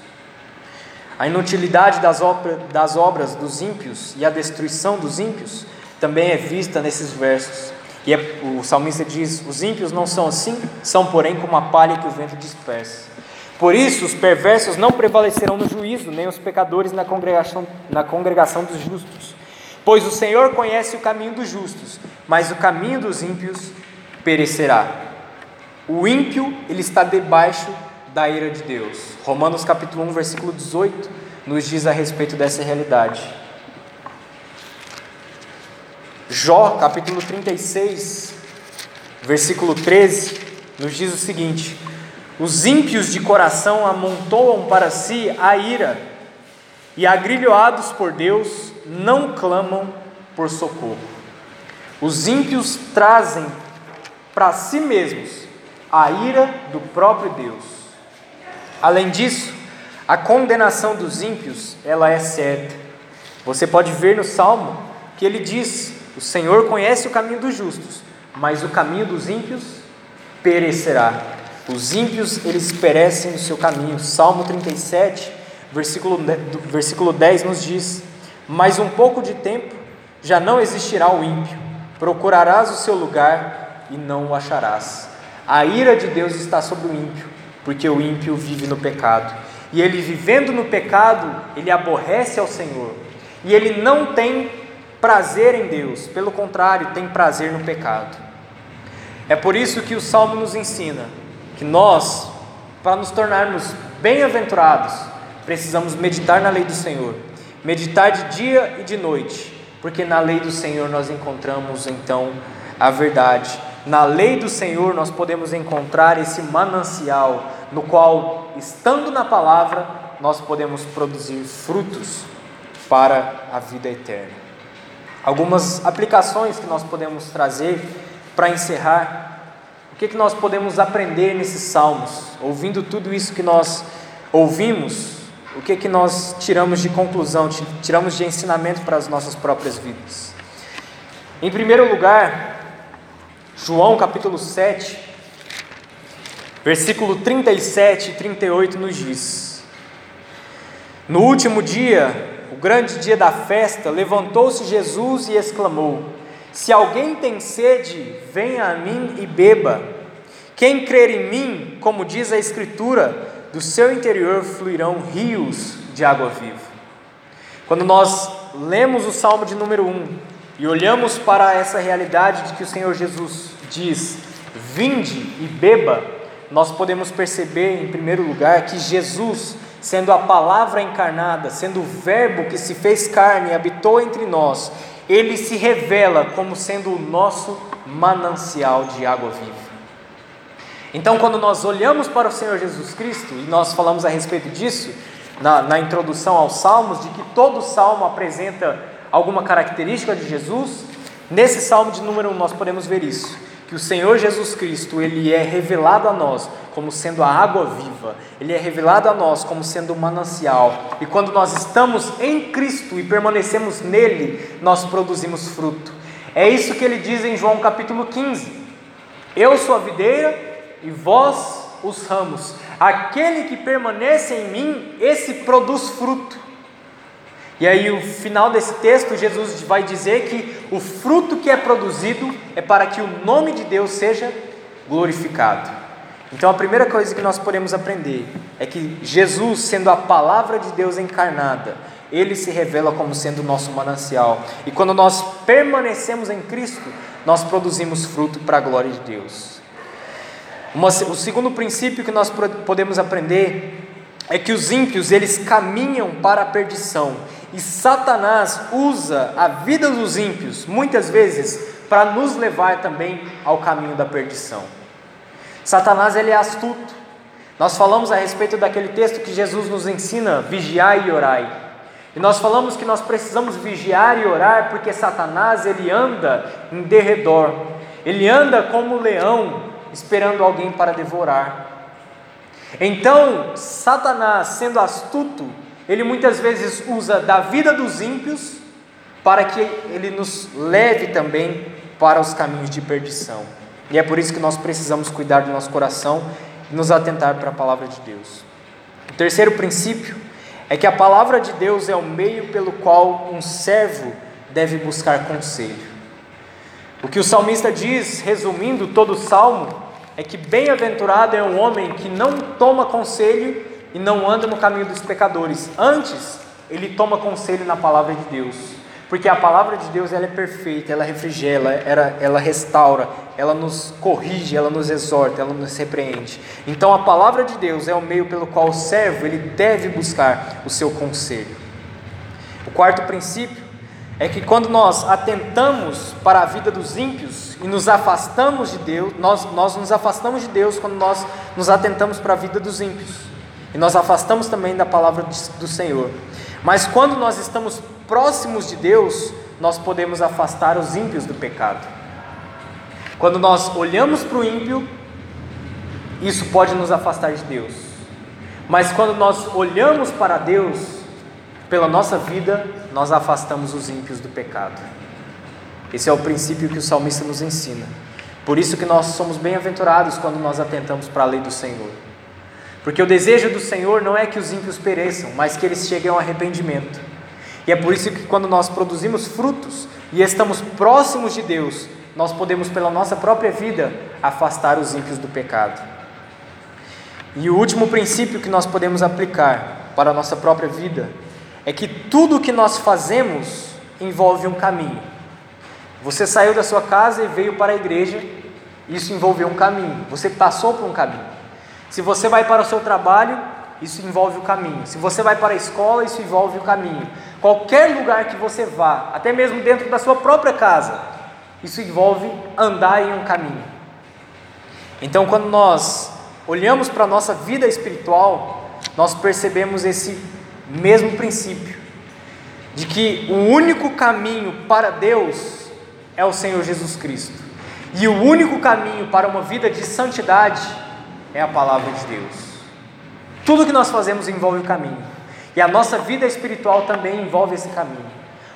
A inutilidade das, obra, das obras dos ímpios e a destruição dos ímpios também é vista nesses versos. E é, o salmista diz: Os ímpios não são assim, são, porém, como a palha que o vento dispersa. Por isso, os perversos não prevalecerão no juízo, nem os pecadores na congregação, na congregação dos justos. Pois o Senhor conhece o caminho dos justos, mas o caminho dos ímpios perecerá. O ímpio, ele está debaixo da ira de Deus. Romanos capítulo 1, versículo 18 nos diz a respeito dessa realidade. Jó, capítulo 36, versículo 13, nos diz o seguinte: Os ímpios de coração amontoam para si a ira, e agrilhoados por Deus não clamam por socorro. Os ímpios trazem para si mesmos a ira do próprio Deus. Além disso, a condenação dos ímpios, ela é certa. Você pode ver no Salmo que ele diz: o Senhor conhece o caminho dos justos, mas o caminho dos ímpios perecerá. Os ímpios, eles perecem no seu caminho. Salmo 37, versículo, versículo 10 nos diz: Mas um pouco de tempo já não existirá o ímpio, procurarás o seu lugar e não o acharás. A ira de Deus está sobre o ímpio, porque o ímpio vive no pecado. E ele vivendo no pecado, ele aborrece ao Senhor. E ele não tem prazer em Deus, pelo contrário, tem prazer no pecado. É por isso que o salmo nos ensina que nós, para nos tornarmos bem-aventurados, precisamos meditar na lei do Senhor, meditar de dia e de noite, porque na lei do Senhor nós encontramos então a verdade. Na lei do Senhor nós podemos encontrar esse manancial no qual, estando na palavra, nós podemos produzir frutos para a vida eterna. Algumas aplicações que nós podemos trazer para encerrar. O que, que nós podemos aprender nesses salmos? Ouvindo tudo isso que nós ouvimos, o que, que nós tiramos de conclusão, tiramos de ensinamento para as nossas próprias vidas? Em primeiro lugar, João capítulo 7, versículo 37 e 38 nos diz: No último dia, o grande dia da festa, levantou-se Jesus e exclamou: Se alguém tem sede, venha a mim e beba. Quem crer em mim, como diz a Escritura, do seu interior fluirão rios de água viva. Quando nós lemos o Salmo de número 1 e olhamos para essa realidade de que o Senhor Jesus diz: Vinde e beba, nós podemos perceber, em primeiro lugar, que Jesus sendo a palavra encarnada, sendo o Verbo que se fez carne e habitou entre nós, ele se revela como sendo o nosso manancial de água viva. Então, quando nós olhamos para o Senhor Jesus Cristo, e nós falamos a respeito disso na, na introdução aos Salmos, de que todo salmo apresenta alguma característica de Jesus, nesse salmo de número 1 nós podemos ver isso que o Senhor Jesus Cristo, ele é revelado a nós como sendo a água viva, ele é revelado a nós como sendo o manancial. E quando nós estamos em Cristo e permanecemos nele, nós produzimos fruto. É isso que ele diz em João capítulo 15. Eu sou a videira e vós os ramos. Aquele que permanece em mim, esse produz fruto. E aí, o final desse texto, Jesus vai dizer que o fruto que é produzido é para que o nome de Deus seja glorificado. Então, a primeira coisa que nós podemos aprender é que Jesus, sendo a palavra de Deus encarnada, ele se revela como sendo o nosso manancial. E quando nós permanecemos em Cristo, nós produzimos fruto para a glória de Deus. Uma, o segundo princípio que nós podemos aprender é que os ímpios eles caminham para a perdição e Satanás usa a vida dos ímpios muitas vezes para nos levar também ao caminho da perdição. Satanás ele é astuto. Nós falamos a respeito daquele texto que Jesus nos ensina: vigiai e orai. E nós falamos que nós precisamos vigiar e orar porque Satanás ele anda em derredor. Ele anda como um leão esperando alguém para devorar. Então, Satanás, sendo astuto, ele muitas vezes usa da vida dos ímpios para que ele nos leve também para os caminhos de perdição. E é por isso que nós precisamos cuidar do nosso coração e nos atentar para a palavra de Deus. O terceiro princípio é que a palavra de Deus é o meio pelo qual um servo deve buscar conselho. O que o salmista diz, resumindo todo o salmo, é que bem-aventurado é o homem que não toma conselho e não anda no caminho dos pecadores. Antes, ele toma conselho na palavra de Deus. Porque a palavra de Deus ela é perfeita, ela refrigera, ela, ela restaura, ela nos corrige, ela nos exorta, ela nos repreende. Então a palavra de Deus é o meio pelo qual o servo ele deve buscar o seu conselho. O quarto princípio é que quando nós atentamos para a vida dos ímpios e nos afastamos de Deus, nós, nós nos afastamos de Deus quando nós nos atentamos para a vida dos ímpios. E nós afastamos também da palavra do Senhor. Mas quando nós estamos próximos de Deus, nós podemos afastar os ímpios do pecado. Quando nós olhamos para o ímpio, isso pode nos afastar de Deus. Mas quando nós olhamos para Deus, pela nossa vida, nós afastamos os ímpios do pecado. Esse é o princípio que o salmista nos ensina. Por isso que nós somos bem-aventurados quando nós atentamos para a lei do Senhor. Porque o desejo do Senhor não é que os ímpios pereçam, mas que eles cheguem ao arrependimento. E é por isso que quando nós produzimos frutos e estamos próximos de Deus, nós podemos, pela nossa própria vida, afastar os ímpios do pecado. E o último princípio que nós podemos aplicar para a nossa própria vida é que tudo o que nós fazemos envolve um caminho. Você saiu da sua casa e veio para a igreja, isso envolveu um caminho. Você passou por um caminho. Se você vai para o seu trabalho, isso envolve o caminho. Se você vai para a escola, isso envolve o caminho. Qualquer lugar que você vá, até mesmo dentro da sua própria casa, isso envolve andar em um caminho. Então, quando nós olhamos para a nossa vida espiritual, nós percebemos esse mesmo princípio, de que o único caminho para Deus é o Senhor Jesus Cristo, e o único caminho para uma vida de santidade é a palavra de Deus. Tudo que nós fazemos envolve o caminho, e a nossa vida espiritual também envolve esse caminho.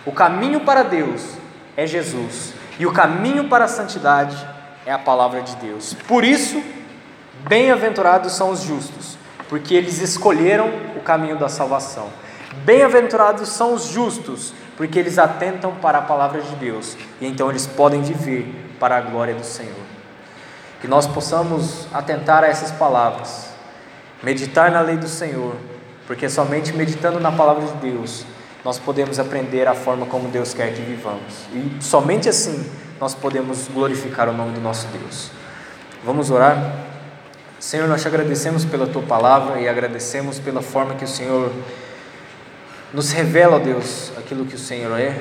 O caminho para Deus é Jesus, e o caminho para a santidade é a palavra de Deus. Por isso, bem-aventurados são os justos, porque eles escolheram o caminho da salvação. Bem-aventurados são os justos, porque eles atentam para a palavra de Deus, e então eles podem viver para a glória do Senhor. Que nós possamos atentar a essas palavras, meditar na lei do Senhor, porque somente meditando na palavra de Deus nós podemos aprender a forma como Deus quer que vivamos, e somente assim nós podemos glorificar o nome do nosso Deus. Vamos orar? Senhor, nós te agradecemos pela tua palavra e agradecemos pela forma que o Senhor nos revela, ó Deus, aquilo que o Senhor é,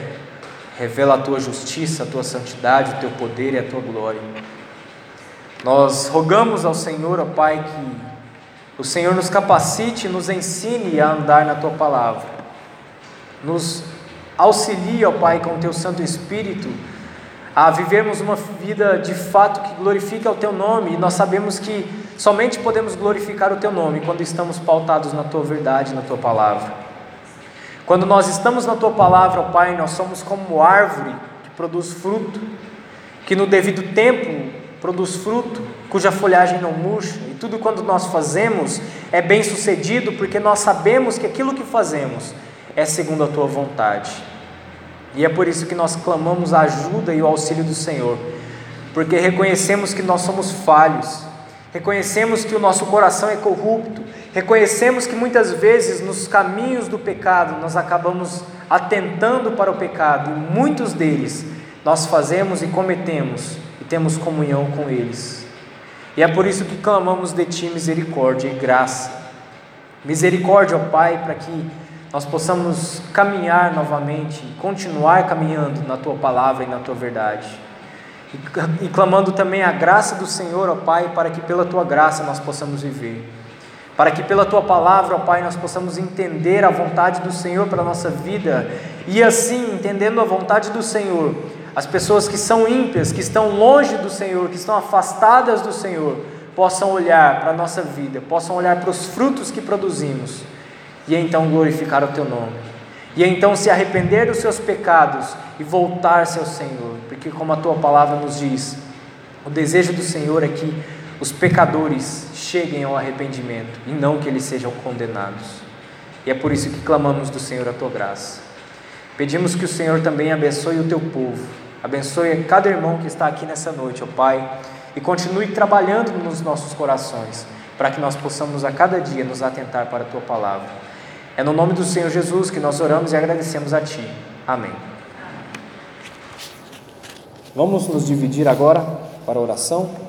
revela a tua justiça, a tua santidade, o teu poder e a tua glória. Nós rogamos ao Senhor, ó Pai, que o Senhor nos capacite, nos ensine a andar na tua palavra. Nos auxilie, ó Pai, com o teu Santo Espírito a vivermos uma vida de fato que glorifique ao teu nome. E nós sabemos que somente podemos glorificar o teu nome quando estamos pautados na tua verdade, na tua palavra. Quando nós estamos na tua palavra, ó Pai, nós somos como árvore que produz fruto, que no devido tempo produz fruto, cuja folhagem não murcha, e tudo quando nós fazemos é bem sucedido, porque nós sabemos que aquilo que fazemos é segundo a tua vontade. E é por isso que nós clamamos a ajuda e o auxílio do Senhor, porque reconhecemos que nós somos falhos, reconhecemos que o nosso coração é corrupto, reconhecemos que muitas vezes nos caminhos do pecado nós acabamos atentando para o pecado, e muitos deles nós fazemos e cometemos temos comunhão com eles. E é por isso que clamamos de Ti misericórdia e graça. Misericórdia, ó Pai, para que nós possamos caminhar novamente, continuar caminhando na Tua palavra e na Tua verdade. E, clamando também a graça do Senhor, ó Pai, para que pela Tua graça nós possamos viver. para que pela tua palavra, ó Pai, nós possamos entender a vontade do Senhor para a nossa vida e assim, entendendo a vontade do Senhor, as pessoas que são ímpias, que estão longe do Senhor, que estão afastadas do Senhor, possam olhar para a nossa vida, possam olhar para os frutos que produzimos e então glorificar o teu nome. E então se arrepender dos seus pecados e voltar-se ao Senhor, porque como a tua palavra nos diz, o desejo do Senhor é que os pecadores cheguem ao arrependimento e não que eles sejam condenados. E é por isso que clamamos do Senhor a tua graça. Pedimos que o Senhor também abençoe o teu povo, abençoe cada irmão que está aqui nessa noite, ó Pai, e continue trabalhando nos nossos corações, para que nós possamos a cada dia nos atentar para a tua palavra. É no nome do Senhor Jesus que nós oramos e agradecemos a Ti. Amém. Vamos nos dividir agora para a oração.